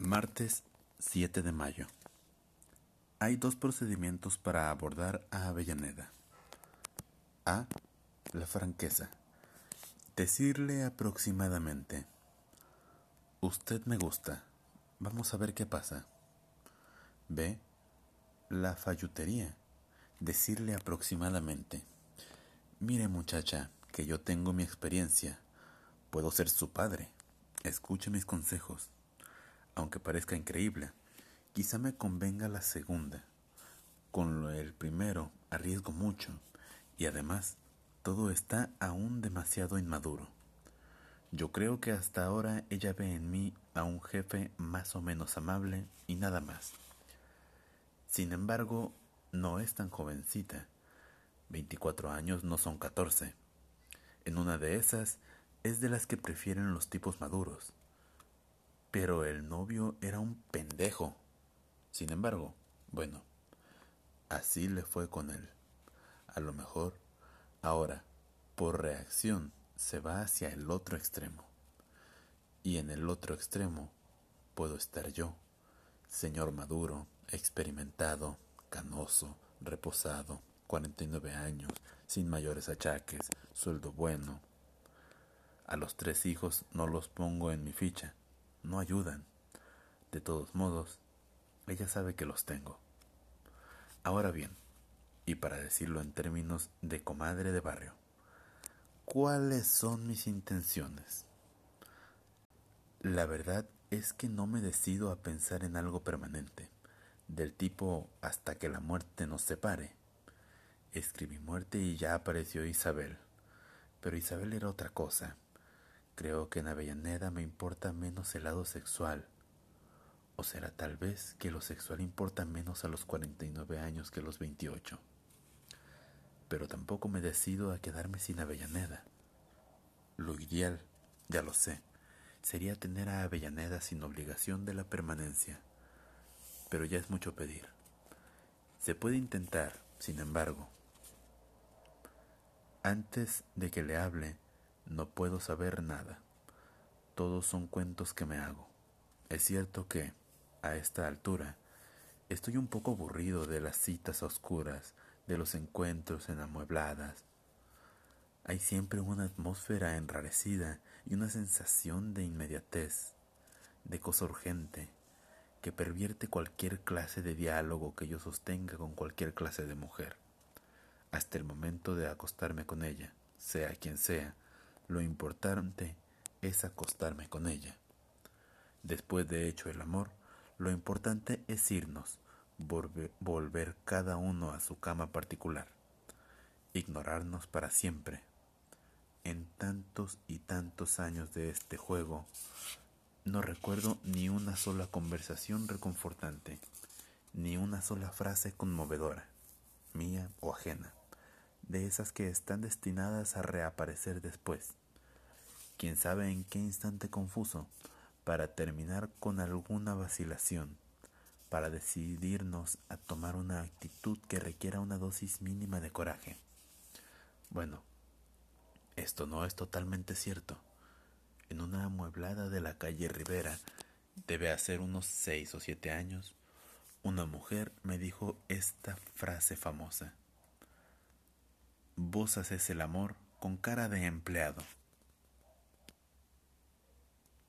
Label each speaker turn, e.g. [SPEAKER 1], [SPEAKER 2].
[SPEAKER 1] Martes 7 de mayo. Hay dos procedimientos para abordar a Avellaneda. A. La franqueza. Decirle aproximadamente. Usted me gusta. Vamos a ver qué pasa. B. La fallutería. Decirle aproximadamente. Mire muchacha, que yo tengo mi experiencia. Puedo ser su padre. Escuche mis consejos aunque parezca increíble. Quizá me convenga la segunda. Con el primero arriesgo mucho y además todo está aún demasiado inmaduro. Yo creo que hasta ahora ella ve en mí a un jefe más o menos amable y nada más. Sin embargo, no es tan jovencita. 24 años no son 14. En una de esas es de las que prefieren los tipos maduros. Pero el novio era un pendejo. Sin embargo, bueno, así le fue con él. A lo mejor, ahora, por reacción, se va hacia el otro extremo. Y en el otro extremo puedo estar yo, señor maduro, experimentado, canoso, reposado, 49 años, sin mayores achaques, sueldo bueno. A los tres hijos no los pongo en mi ficha, no ayudan. De todos modos, ella sabe que los tengo. Ahora bien, y para decirlo en términos de comadre de barrio, ¿cuáles son mis intenciones? La verdad es que no me decido a pensar en algo permanente, del tipo hasta que la muerte nos separe. Escribí muerte y ya apareció Isabel, pero Isabel era otra cosa. Creo que en Avellaneda me importa menos el lado sexual. O será tal vez que lo sexual importa menos a los 49 años que a los 28. Pero tampoco me decido a quedarme sin Avellaneda. Lo ideal, ya lo sé, sería tener a Avellaneda sin obligación de la permanencia. Pero ya es mucho pedir. Se puede intentar, sin embargo. Antes de que le hable, no puedo saber nada. Todos son cuentos que me hago. Es cierto que, a esta altura, estoy un poco aburrido de las citas oscuras, de los encuentros en amuebladas. Hay siempre una atmósfera enrarecida y una sensación de inmediatez, de cosa urgente, que pervierte cualquier clase de diálogo que yo sostenga con cualquier clase de mujer, hasta el momento de acostarme con ella, sea quien sea, lo importante es acostarme con ella. Después de hecho el amor, lo importante es irnos, volver cada uno a su cama particular, ignorarnos para siempre. En tantos y tantos años de este juego, no recuerdo ni una sola conversación reconfortante, ni una sola frase conmovedora, mía o ajena de esas que están destinadas a reaparecer después. Quién sabe en qué instante confuso, para terminar con alguna vacilación, para decidirnos a tomar una actitud que requiera una dosis mínima de coraje. Bueno, esto no es totalmente cierto. En una amueblada de la calle Rivera, debe hacer unos seis o siete años, una mujer me dijo esta frase famosa. Vos haces el amor con cara de empleado.